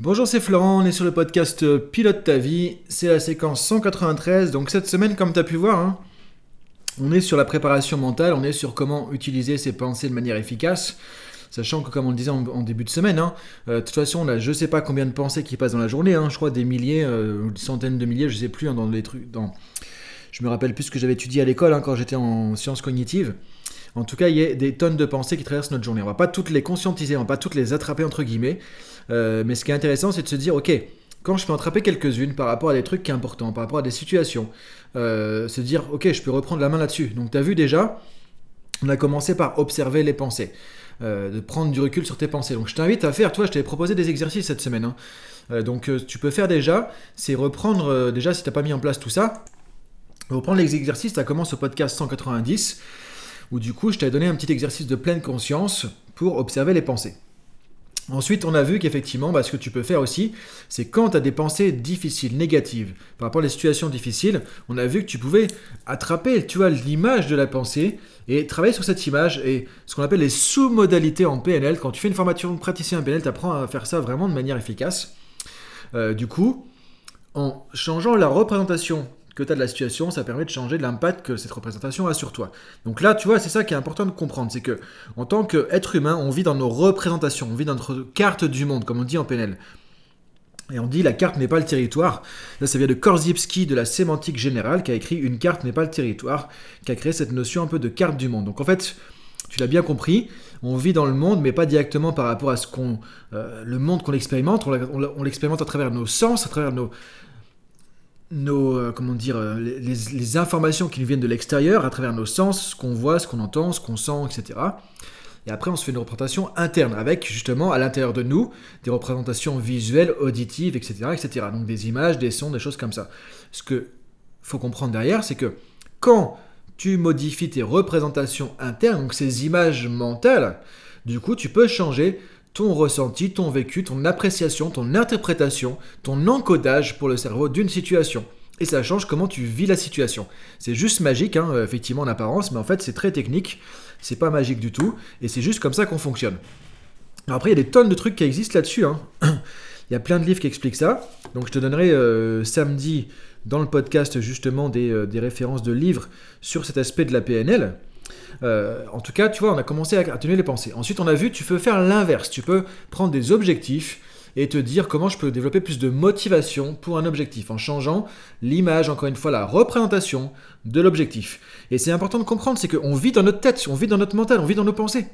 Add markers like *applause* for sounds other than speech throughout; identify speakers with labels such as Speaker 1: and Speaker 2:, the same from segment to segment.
Speaker 1: Bonjour, c'est Florent, on est sur le podcast Pilote ta vie, c'est la séquence 193, donc cette semaine comme tu as pu voir, hein, on est sur la préparation mentale, on est sur comment utiliser ses pensées de manière efficace, sachant que comme on le disait en, début de semaine, hein, euh, de toute façon on a je sais pas combien de pensées qui passent dans la journée, hein, je crois des milliers, euh, des centaines de milliers, je sais plus, dans les trucs, je me rappelle plus ce que j'avais étudié à l'école quand j'étais en sciences cognitives. En tout cas, il y a des tonnes de pensées qui traversent notre journée. On va pas toutes les conscientiser, on va pas toutes les attraper entre guillemets. Euh, mais ce qui est intéressant, c'est de se dire, ok, quand je peux attraper quelques-unes par rapport à des trucs qui sont importants, par rapport à des situations, euh, se dire, ok, je peux reprendre la main là-dessus. Donc, tu as vu déjà, on a commencé par observer les pensées. Euh, de prendre du recul sur tes pensées. Donc je t'invite à faire, toi je t'avais proposé des exercices cette semaine. Hein. donc tu peux faire déjà, c'est reprendre, déjà si tu n'as pas mis en place tout ça, reprendre les exercices, ça commence au podcast 190, où du coup je t'avais donné un petit exercice de pleine conscience pour observer les pensées. Ensuite, on a vu qu'effectivement, bah, ce que tu peux faire aussi, c'est quand tu as des pensées difficiles, négatives, par rapport à des situations difficiles, on a vu que tu pouvais attraper, tu vois, l'image de la pensée et travailler sur cette image et ce qu'on appelle les sous-modalités en PNL. Quand tu fais une formation de praticien en PNL, tu apprends à faire ça vraiment de manière efficace. Euh, du coup, en changeant la représentation que tu as de la situation, ça permet de changer l'impact que cette représentation a sur toi. Donc là, tu vois, c'est ça qui est important de comprendre, c'est que en tant qu'être humain, on vit dans nos représentations, on vit dans notre carte du monde, comme on dit en PNL. Et on dit la carte n'est pas le territoire. Là, ça vient de Korzybski de la sémantique générale qui a écrit une carte n'est pas le territoire, qui a créé cette notion un peu de carte du monde. Donc en fait, tu l'as bien compris, on vit dans le monde, mais pas directement par rapport à ce qu'on, euh, le monde qu'on expérimente. On l'expérimente à travers nos sens, à travers nos, nos, euh, comment dire, euh, les, informations qui nous viennent de l'extérieur à travers nos sens, ce qu'on voit, ce qu'on entend, ce qu'on sent, etc. Et après, on se fait une représentation interne avec justement à l'intérieur de nous des représentations visuelles, auditives, etc., etc. Donc des images, des sons, des choses comme ça. Ce que faut comprendre derrière, c'est que quand tu modifies tes représentations internes, donc ces images mentales, du coup, tu peux changer ton ressenti, ton vécu, ton appréciation, ton interprétation, ton encodage pour le cerveau d'une situation. Et ça change comment tu vis la situation. C'est juste magique, hein, effectivement, en apparence, mais en fait, c'est très technique. C'est pas magique du tout. Et c'est juste comme ça qu'on fonctionne. après, il y a des tonnes de trucs qui existent là-dessus. Hein. *clears throat* il y a plein de livres qui expliquent ça. Donc, je te donnerai euh, samedi dans le podcast justement euh, des références de livres sur cet aspect de la PNL. Euh, en tout cas, tu vois, on a commencé à atténuer les pensées. Ensuite, on a vu, tu peux faire l'inverse. Tu peux prendre des objectifs et te dire comment je peux développer plus de motivation pour un objectif en changeant l'image, encore une fois, la représentation de l'objectif. Et c'est important de comprendre, c'est qu'on vit dans notre tête, on vit dans notre mental, on vit dans nos pensées.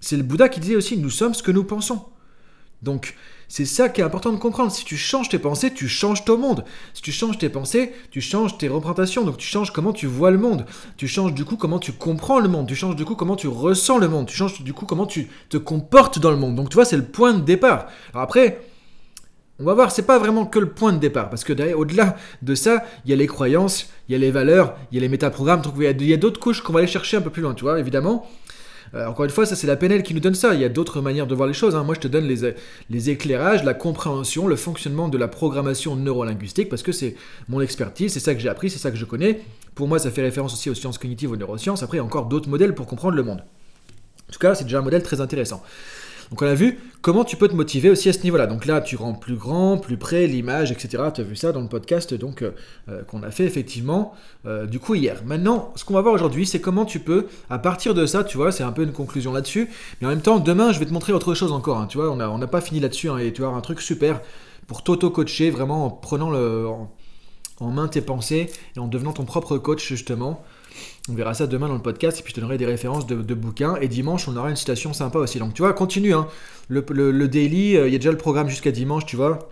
Speaker 1: C'est le Bouddha qui disait aussi, nous sommes ce que nous pensons. Donc, c'est ça qui est important de comprendre. Si tu changes tes pensées, tu changes ton monde. Si tu changes tes pensées, tu changes tes représentations. Donc tu changes comment tu vois le monde. Tu changes du coup comment tu comprends le monde. Tu changes du coup comment tu ressens le monde. Tu changes du coup comment tu te comportes dans le monde. Donc tu vois, c'est le point de départ. Alors après, on va voir, c'est pas vraiment que le point de départ, parce que au-delà de ça, il y a les croyances, il y a les valeurs, il y a les métaprogrammes, donc il y a d'autres couches qu'on va aller chercher un peu plus loin, tu vois, évidemment. Euh, encore une fois, ça c'est la PNL qui nous donne ça. Il y a d'autres manières de voir les choses. Hein. Moi, je te donne les, les, éclairages, la compréhension, le fonctionnement de la programmation neurolinguistique parce que c'est mon expertise, c'est ça que j'ai appris, c'est ça que je connais. Pour moi, ça fait référence aussi aux sciences cognitives, aux neurosciences. Après, il y a encore d'autres modèles pour comprendre le monde. En tout cas, c'est déjà un modèle très intéressant. Donc on a vu comment tu peux te motiver aussi à ce niveau-là. Donc là, tu rends plus grand, plus près l'image, etc. Tu as vu ça dans le podcast donc euh, euh, qu'on a fait effectivement euh, du coup hier. Maintenant, ce qu'on va voir aujourd'hui, c'est comment tu peux, à partir de ça, tu vois, c'est un peu une conclusion là-dessus. Mais en même temps, demain, je vais te montrer autre chose encore. Hein. tu vois, on n'a pas fini là-dessus hein, et tu vois un truc super pour t'auto-coacher, vraiment en prenant le, en main tes pensées et en devenant ton propre coach justement. On verra ça demain dans le podcast et puis je te donnerai des références de, bouquins. Et dimanche, on aura une citation sympa aussi. Donc tu vois, continue. Hein. Le, daily, euh, il y a déjà le programme jusqu'à dimanche, tu vois.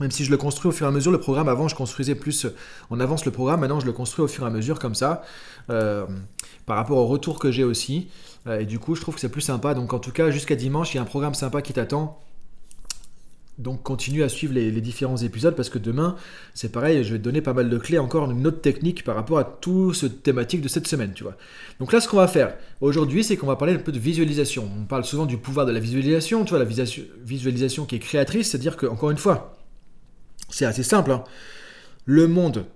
Speaker 1: Même si je le construis au fur et à mesure, le programme avant je construisais plus, on avance le programme, maintenant je le construis au fur et à mesure comme ça, euh, par rapport au retour que j'ai aussi. Euh, et du coup, je trouve que c'est plus sympa. Donc en tout cas, jusqu'à dimanche, il y a un programme sympa qui t'attend. Donc continue à suivre les, différents épisodes parce que demain, c'est pareil, je vais te donner pas mal de clés, encore une autre technique par rapport à tout ce thématique de cette semaine, tu vois. Donc là, ce qu'on va faire aujourd'hui, c'est qu'on va parler un peu de visualisation. On parle souvent du pouvoir de la visualisation, tu vois, la visualisation qui est créatrice, c'est-à-dire que, encore une fois, c'est assez simple. Hein. Le monde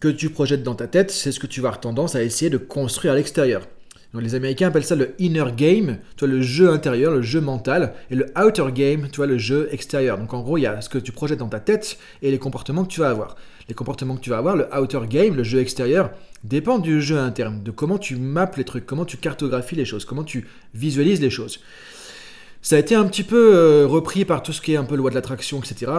Speaker 1: que tu projettes dans ta tête, c'est ce que tu vas avoir tendance à essayer de construire à l'extérieur. Les Américains appellent ça le inner game, tu le jeu intérieur, le jeu mental, et le outer game, tu vois, le jeu extérieur. Donc en gros, il y a ce que tu projettes dans ta tête et les comportements que tu vas avoir. Les comportements que tu vas avoir, le outer game, le jeu extérieur, dépend du jeu interne, de comment tu mappes les trucs, comment tu cartographies les choses, comment tu visualises les choses. Ça a été un petit peu euh, repris par tout ce qui est un peu loi de l'attraction, etc.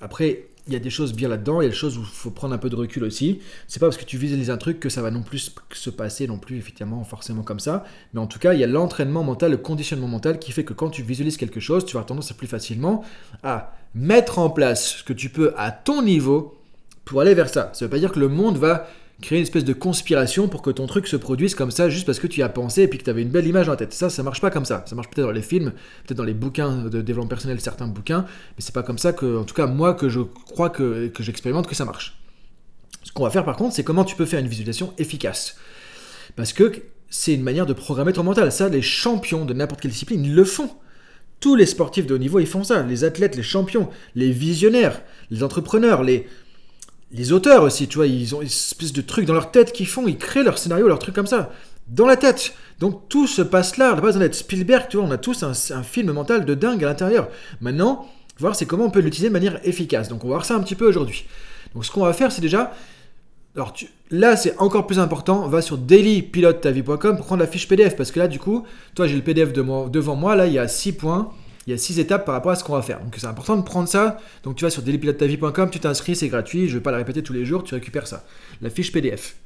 Speaker 1: Après, il y a des choses bien là-dedans, il y a des choses où il faut prendre un peu de recul aussi. C'est pas parce que tu visualises un truc que ça va non plus se passer non plus effectivement forcément comme ça. Mais en tout cas, il y a l'entraînement mental, le conditionnement mental qui fait que quand tu visualises quelque chose, tu vas tendance à plus facilement à mettre en place ce que tu peux à ton niveau pour aller vers ça. Ça veut pas dire que le monde va créer une espèce de conspiration pour que ton truc se produise comme ça juste parce que tu y as pensé et puis que tu avais une belle image dans la tête. Ça, ça marche pas comme ça. Ça marche peut-être dans les films, peut-être dans les bouquins de développement personnel, certains bouquins, mais c'est pas comme ça que, en tout cas, moi, que je crois que, que j'expérimente que ça marche. Ce qu'on va faire par contre, c'est comment tu peux faire une visualisation efficace. Parce que c'est une manière de programmer ton mental. Ça, les champions de n'importe quelle discipline, ils le font. Tous les sportifs de haut niveau, ils font ça. Les athlètes, les champions, les visionnaires, les entrepreneurs, les, les auteurs aussi, tu vois, ils ont une espèce de truc dans leur tête qu'ils font, ils créent leur scénario, leur truc comme ça, dans la tête. Donc tout se passe là, on n'a pas besoin d'être Spielberg, tu vois, on a tous un, film mental de dingue à l'intérieur. Maintenant, voir c'est comment on peut l'utiliser de manière efficace. Donc on va voir ça un petit peu aujourd'hui. Donc ce qu'on va faire, c'est déjà... Alors là, c'est encore plus important, va sur dailypilotetavie.com pour prendre la fiche PDF, parce que là, du coup, toi, j'ai le PDF devant moi, là, il y a 6 points il y a six étapes par rapport à ce qu'on va faire. Donc c'est important de prendre ça. Donc tu vas sur dailypilotetavie.com, tu t'inscris, c'est gratuit, je ne vais pas le répéter tous les jours, tu récupères ça. La fiche PDF.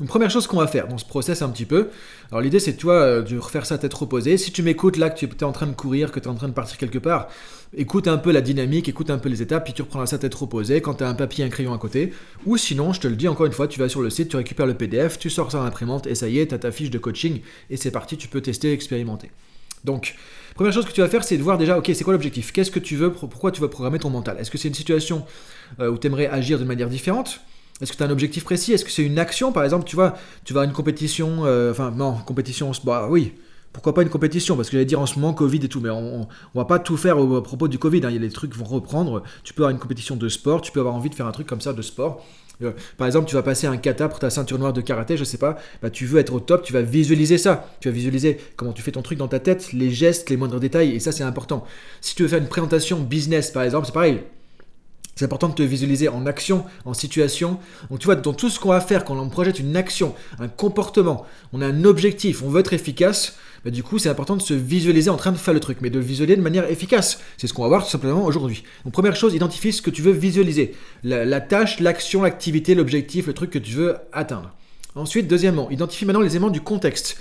Speaker 1: Donc première chose qu'on va faire dans ce process un petit peu, alors l'idée c'est toi euh, de refaire ça tête reposée. Si tu m'écoutes là, que tu es en train de courir, que tu es en train de partir quelque part, écoute un peu la dynamique, écoute un peu les étapes, puis tu reprendras ça tête reposée quand tu as un papier et un crayon à côté. Ou sinon, je te le dis encore une fois, tu vas sur le site, tu récupères le PDF, tu sors ça dans l'imprimante et ça y est, tu as ta fiche de coaching et c'est parti, tu peux tester, expérimenter. Donc, première chose que tu vas faire, c'est de voir déjà, ok, c'est quoi l'objectif? Qu'est-ce que tu veux Pourquoi tu vas programmer ton mental? Est-ce que c'est une situation euh, où tu aimerais agir de manière différente? Est-ce que tu as un objectif précis? Est-ce que c'est une action? Par exemple, tu vois, tu vas à une compétition, euh, enfin, non, compétition, bah oui, pourquoi pas une compétition? Parce que j'allais dire en ce moment Covid et tout, mais on, on, va pas tout faire au, propos du Covid. Hein. Il y a des trucs qui vont reprendre. Tu peux avoir une compétition de sport, tu peux avoir envie de faire un truc comme ça de sport. Euh, par exemple, tu vas passer un kata pour ta ceinture noire de karaté, je sais pas, bah, tu veux être au top, tu vas visualiser ça. Tu vas visualiser comment tu fais ton truc dans ta tête, les gestes, les moindres détails, et ça c'est important. Si tu veux faire une présentation business par exemple, c'est pareil. C'est important de te visualiser en action, en situation. Donc tu vois, dans tout ce qu'on va faire, quand on projette une action, un comportement, on a un objectif, on veut être efficace, bah, du coup, c'est important de se visualiser en train de faire le truc, mais de le visualiser de manière efficace. C'est ce qu'on va voir tout simplement aujourd'hui. Donc, première chose, identifie ce que tu veux visualiser. La, tâche, l'action, l'activité, l'objectif, le truc que tu veux atteindre. Ensuite, deuxièmement, identifie maintenant les éléments du contexte.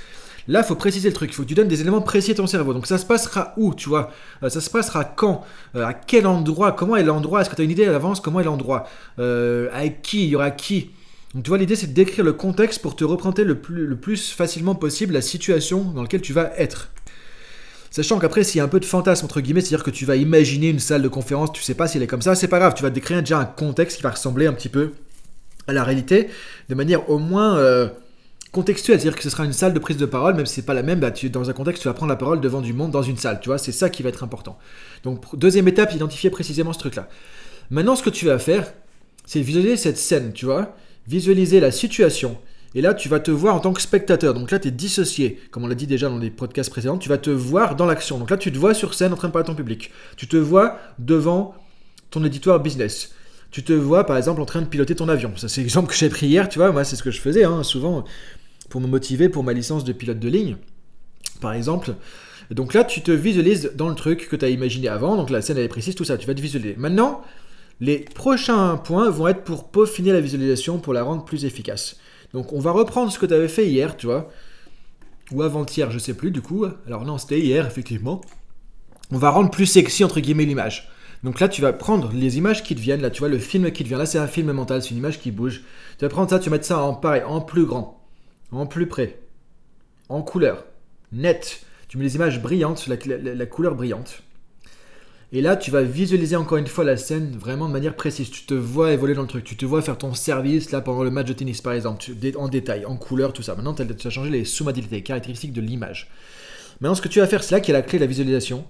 Speaker 1: Là, il faut préciser le truc. Il faut que tu donnes des éléments précis à ton cerveau. Donc, ça se passera où, tu vois? Euh, Ça se passera quand? Euh, À quel endroit? Comment est l'endroit? Est-ce que tu as une idée à l'avance? Comment est l'endroit? Euh, Avec qui? Il y aura qui? Donc tu vois, l'idée c'est de décrire le contexte pour te représenter le plus, le plus facilement possible la situation dans laquelle tu vas être. Sachant qu'après, s'il y a un peu de fantasme, entre guillemets, c'est-à-dire que tu vas imaginer une salle de conférence, tu sais pas si elle est comme ça, c'est pas grave, tu vas décrire déjà un contexte qui va ressembler un petit peu à la réalité, de manière au moins euh, contextuelle, c'est-à-dire que ce sera une salle de prise de parole, même si c'est pas la même, bah, dans un contexte, tu vas prendre la parole devant du monde dans une salle, tu vois, c'est ça qui va être important. Donc, deuxième étape, identifier précisément ce truc-là. Maintenant, ce que tu vas faire, c'est visualiser cette scène, tu vois, visualiser la situation. Et là, tu vas te voir en tant que spectateur. Donc là, tu es dissocié. Comme on l'a dit déjà dans les podcasts précédents, tu vas te voir dans l'action. Donc là, tu te vois sur scène en train de parler à ton public. Tu te vois devant ton éditoire business. Tu te vois, par exemple, en train de piloter ton avion. Ça, c'est l'exemple que j'ai pris hier, tu vois. Moi, c'est ce que je faisais, hein, souvent, pour me motiver pour ma licence de pilote de ligne, par exemple. Donc là, tu te visualises dans le truc que tu as imaginé avant. Donc la scène, elle est précise, tout ça. Tu vas te visualiser. Maintenant, les prochains points vont être pour peaufiner la visualisation, pour la rendre plus efficace. Donc on va reprendre ce que tu avais fait hier, tu vois. Ou avant-hier, je sais plus du coup. Alors non, c'était hier, effectivement. On va rendre plus sexy, entre guillemets, l'image. Donc là, tu vas prendre les images qui te viennent. Là, tu vois, le film qui te vient. Là, c'est un film mental, c'est une image qui bouge. Tu vas prendre ça, tu vas mettre ça en pareil, en plus grand, en plus près, en couleur, net. Tu mets les images brillantes, la couleur brillante. Et là, tu vas visualiser encore une fois la scène vraiment de manière précise. Tu te vois évoluer dans le truc. Tu te vois faire ton service là pendant le match de tennis, par exemple, en détail, en couleur, tout ça. Maintenant, tu as changé les sous-modalités, caractéristiques de l'image. Maintenant, ce que tu vas faire, c'est là qui est la clé de la visualisation.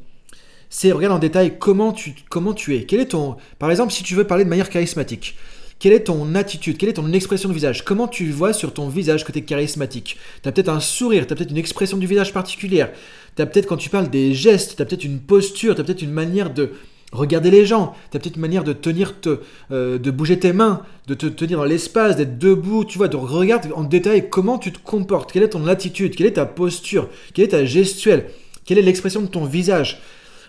Speaker 1: C'est regarde en détail comment tu, comment es. Quel est ton. Par exemple, si tu veux parler de manière charismatique, quelle est ton attitude, quelle est ton expression de visage, comment tu vois sur ton visage que tu es charismatique? Tu as peut-être un sourire, tu as peut-être une expression du visage particulière, tu as peut-être quand tu parles des gestes, tu as peut-être une posture, tu as peut-être une manière de regarder les gens, tu as peut-être une manière de tenir, te, euh, de bouger tes mains, de te tenir dans l'espace, d'être debout, tu vois, de regarder en détail comment tu te comportes, quelle est ton attitude, quelle est ta posture, quelle est ta gestuelle, quelle est l'expression de ton visage?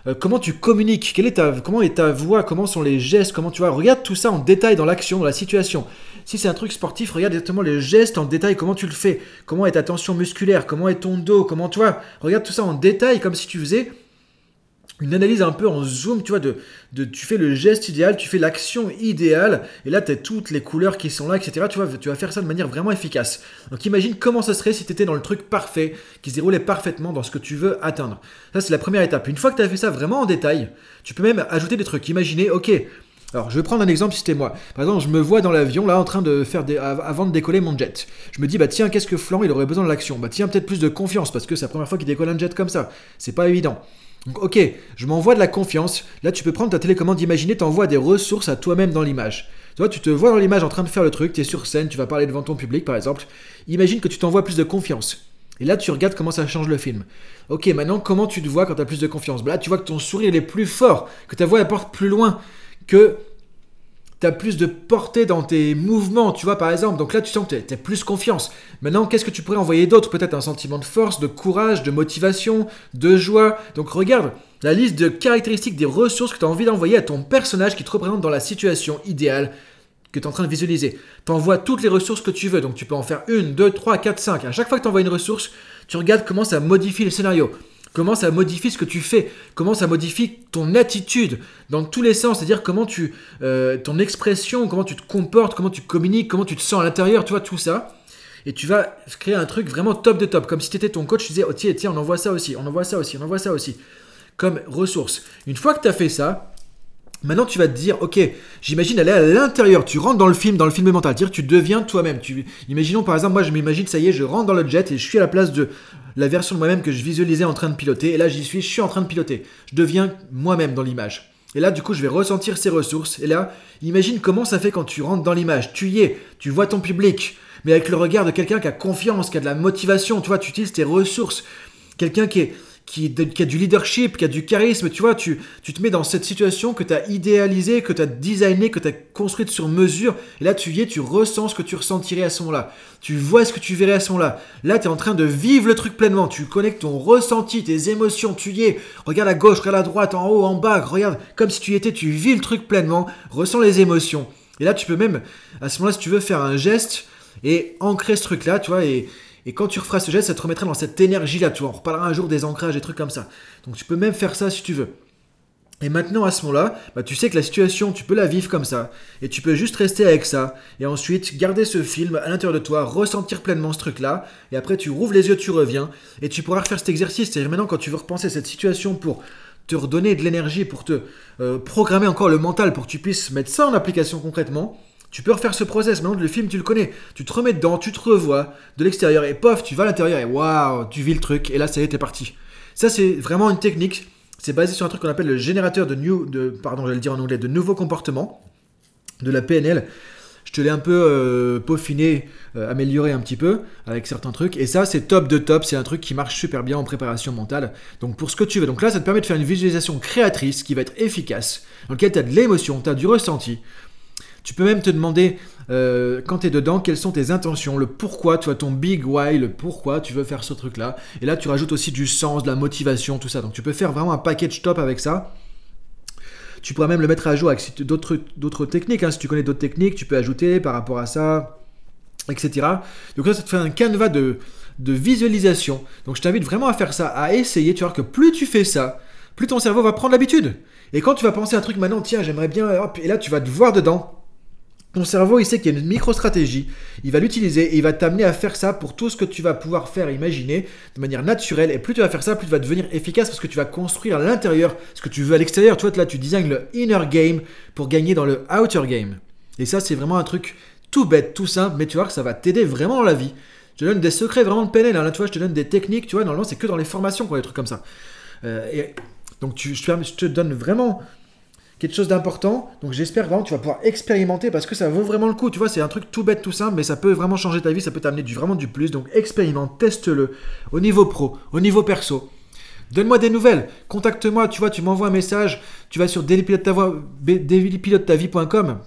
Speaker 1: Euh, comment tu communiques, quelle est ta, comment est ta voix, comment sont les gestes, comment tu vois? Regarde tout ça en détail dans l'action, dans la situation. Si c'est un truc sportif, regarde exactement les gestes en détail, comment tu le fais, comment est ta tension musculaire, comment est ton dos, comment tu vois? Regarde tout ça en détail comme si tu faisais une analyse un peu en zoom, tu vois, de, tu fais le geste idéal, tu fais l'action idéale, et là, tu as toutes les couleurs qui sont là, etc. Tu vois, tu vas faire ça de manière vraiment efficace. Donc imagine comment ça serait si tu étais dans le truc parfait, qui se déroulait parfaitement dans ce que tu veux atteindre. Ça, c'est la première étape. Une fois que tu as fait ça vraiment en détail, tu peux même ajouter des trucs. Imaginez, ok, alors, je vais prendre un exemple si c'était moi. Par exemple, je me vois dans l'avion, là, en train de faire des... avant de décoller mon jet. Je me dis, bah tiens, qu'est-ce que Flan, il aurait besoin de l'action? Bah tiens, peut-être plus de confiance, parce que c'est la première fois qu'il décolle un jet comme ça. C'est pas évident. Donc, ok, je m'envoie de la confiance. Là, tu peux prendre ta télécommande d'imaginer, t'envoies des ressources à toi-même dans l'image. Tu vois, tu te vois dans l'image en train de faire le truc, tu es sur scène, tu vas parler devant ton public, par exemple. Imagine que tu t'envoies plus de confiance. Et là, tu regardes comment ça change le film. Ok, maintenant, comment tu te vois quand tu as plus de confiance? Bah Là, tu vois que ton sourire est plus fort, que ta voix apporte plus loin, que plus de portée dans tes mouvements, tu vois, par exemple. Donc là, tu sens que tu as, plus confiance. Maintenant, qu'est-ce que tu pourrais envoyer d'autre? Peut-être un sentiment de force, de courage, de motivation, de joie. Donc regarde la liste de caractéristiques des ressources que tu as envie d'envoyer à ton personnage qui te représente dans la situation idéale que tu es en train de visualiser. Tu envoies toutes les ressources que tu veux. Donc tu peux en faire une, deux, trois, quatre, cinq. À chaque fois que tu envoies une ressource, tu regardes comment ça modifie le scénario comment ça modifie ce que tu fais, comment ça modifie ton attitude? Dans tous les sens, c'est-à-dire comment tu, euh, ton expression, comment tu te comportes, comment tu communiques, comment tu te sens à l'intérieur, tu vois, tout ça. Et tu vas créer un truc vraiment top de top, comme si tu étais ton coach, tu disais, oh tiens, tiens, on envoie ça aussi, on envoie ça aussi, on envoie ça aussi, comme ressource. Une fois que tu as fait ça, Maintenant, tu vas te dire, ok, j'imagine aller à l'intérieur. Tu rentres dans le film, dans le film mental. Dire, tu deviens toi-même. Tu... Imaginons par exemple, moi, je m'imagine, ça y est, je rentre dans le jet et je suis à la place de la version de moi-même que je visualisais en train de piloter. Et là, j'y suis, je suis en train de piloter. Je deviens moi-même dans l'image. Et là, du coup, je vais ressentir ces ressources. Et là, imagine comment ça fait quand tu rentres dans l'image. Tu y es, tu vois ton public, mais avec le regard de quelqu'un qui a confiance, qui a de la motivation. Tu vois, tu utilises tes ressources. Quelqu'un qui est qui, a du leadership, qui a du charisme, tu vois, tu, tu te mets dans cette situation que tu as idéalisée, que tu as designé, que tu as construite sur mesure, et là tu y es, tu ressens ce que tu ressentirais à ce moment-là, tu vois ce que tu verrais à ce moment-là, là tu es en train de vivre le truc pleinement, tu connectes ton ressenti, tes émotions, tu y es, regarde à gauche, regarde à droite, en haut, en bas, regarde comme si tu y étais, tu vis le truc pleinement, ressens les émotions, et là tu peux même, à ce moment-là, si tu veux faire un geste, et ancrer ce truc-là, tu vois, et, et quand tu referas ce geste, ça te remettra dans cette énergie-là. Tu vois, on reparlera un jour des ancrages, des trucs comme ça. Donc tu peux même faire ça si tu veux. Et maintenant, à ce moment-là, bah, tu sais que la situation, tu peux la vivre comme ça. Et tu peux juste rester avec ça. Et ensuite, garder ce film à l'intérieur de toi, ressentir pleinement ce truc-là. Et après, tu rouvres les yeux, tu reviens. Et tu pourras refaire cet exercice. C'est-à-dire maintenant, quand tu veux repenser cette situation pour te redonner de l'énergie, pour te euh, programmer encore le mental, pour que tu puisses mettre ça en application concrètement, tu peux refaire ce process. Maintenant, le film, tu le connais. Tu te remets dedans, tu te revois de l'extérieur et pof, tu vas à l'intérieur et waouh, tu vis le truc. Et là, ça y est, t'es parti. Ça, c'est vraiment une technique. C'est basé sur un truc qu'on appelle le générateur de new, de, pardon, le dire en anglais, de nouveaux comportements, de la PNL. Je te l'ai un peu euh, peaufiné, euh, amélioré un petit peu avec certains trucs. Et ça, c'est top de top. C'est un truc qui marche super bien en préparation mentale. Donc pour ce que tu veux. Donc là, ça te permet de faire une visualisation créatrice qui va être efficace, dans laquelle tu as de l'émotion, tu as du ressenti. Tu peux même te demander, euh, quand tu es dedans, quelles sont tes intentions, le pourquoi, tu vois, ton big why, le pourquoi tu veux faire ce truc-là. Et là, tu rajoutes aussi du sens, de la motivation, tout ça. Donc tu peux faire vraiment un package top avec ça. Tu pourrais même le mettre à jour avec d'autres techniques. Hein. Si tu connais d'autres techniques, tu peux ajouter par rapport à ça, etc. Donc ça te fait un canevas de, visualisation. Donc je t'invite vraiment à faire ça, à essayer. Tu vois que plus tu fais ça, plus ton cerveau va prendre l'habitude. Et quand tu vas penser à un truc maintenant, tiens, j'aimerais bien, et là tu vas te voir dedans. Ton cerveau, il sait qu'il y a une micro-stratégie, il va l'utiliser et il va t'amener à faire ça pour tout ce que tu vas pouvoir faire, imaginer de manière naturelle. Et plus tu vas faire ça, plus tu vas devenir efficace parce que tu vas construire à l'intérieur ce que tu veux à l'extérieur. Tu vois, là, tu designes le inner game pour gagner dans le outer game. Et ça, c'est vraiment un truc tout bête, tout simple, mais tu vois que ça va t'aider vraiment dans la vie. Je te donne des secrets vraiment de PNL. Hein. Là, tu vois, je te donne des techniques. Tu vois, normalement, c'est que dans les formations qu'on a des trucs comme ça. Euh, et donc, je te donne vraiment quelque chose d'important. Donc j'espère vraiment que tu vas pouvoir expérimenter parce que ça vaut vraiment le coup. Tu vois, c'est un truc tout bête, tout simple, mais ça peut vraiment changer ta vie, ça peut t'amener du, vraiment du plus. Donc expérimente, teste-le au niveau pro, au niveau perso. Donne-moi des nouvelles, contacte-moi, tu vois, tu m'envoies un message, tu vas sur dailypilotetavie.com,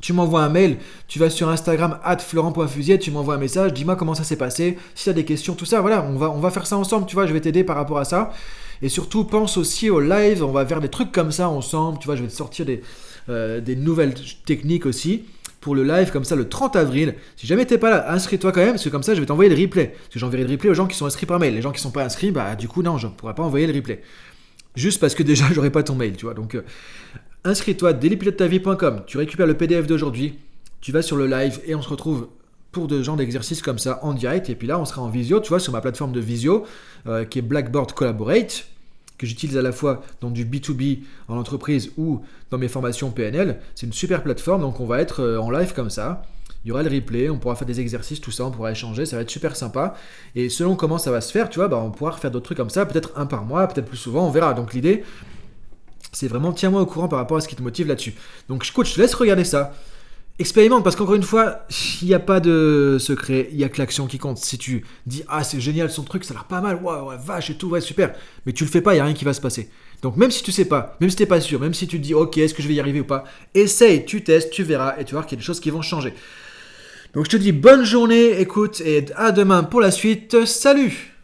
Speaker 1: tu m'envoies un mail, tu vas sur Instagram florent.fusier, tu m'envoies un message, dis-moi comment ça s'est passé, si tu as des questions, tout ça, voilà, on va, faire ça ensemble, tu vois, je vais t'aider par rapport à ça. Et surtout, pense aussi au live, on va faire des trucs comme ça ensemble, tu vois, je vais te sortir des, euh, nouvelles techniques aussi pour le live comme ça le 30 avril. Si jamais t'es pas là, inscris-toi quand même, parce que comme ça je vais t'envoyer le replay. Parce que j'enverrai le replay aux gens qui sont inscrits par mail. Les gens qui sont pas inscrits, bah du coup non, je ne pourrai pas envoyer le replay. Juste parce que déjà *laughs* j'aurai pas ton mail, tu vois. Donc euh, inscris-toi dailypilotetavie.com, tu récupères le PDF d'aujourd'hui, tu vas sur le live et on se retrouve pour de gens d'exercices comme ça en direct. Et puis là, on sera en visio, tu vois, sur ma plateforme de visio euh, qui est Blackboard Collaborate, que j'utilise à la fois dans du B2B en entreprise ou dans mes formations PNL. C'est une super plateforme, donc on va être euh, en live comme ça. Il y aura le replay, on pourra faire des exercices, tout ça, on pourra échanger, ça va être super sympa. Et selon comment ça va se faire, tu vois, bah, on pourra faire d'autres trucs comme ça, peut-être un par mois, peut-être plus souvent, on verra. Donc l'idée, c'est vraiment tiens-moi au courant par rapport à ce qui te motive là-dessus. Donc coach, je te laisse regarder ça. Expérimente parce qu'encore une fois, il n'y a pas de secret, il n'y a que l'action qui compte. Si tu dis ah c'est génial son truc, ça a l'air pas mal, waouh ouais, vache et tout, ouais super, mais tu le fais pas, il n'y a rien qui va se passer. Donc même si tu sais pas, même si tu n'es pas sûr, même si tu te dis ok est-ce que je vais y arriver ou pas, essaye, tu testes, tu verras et tu vas voir qu'il y a des choses qui vont changer. Donc je te dis bonne journée, écoute et à demain pour la suite. Salut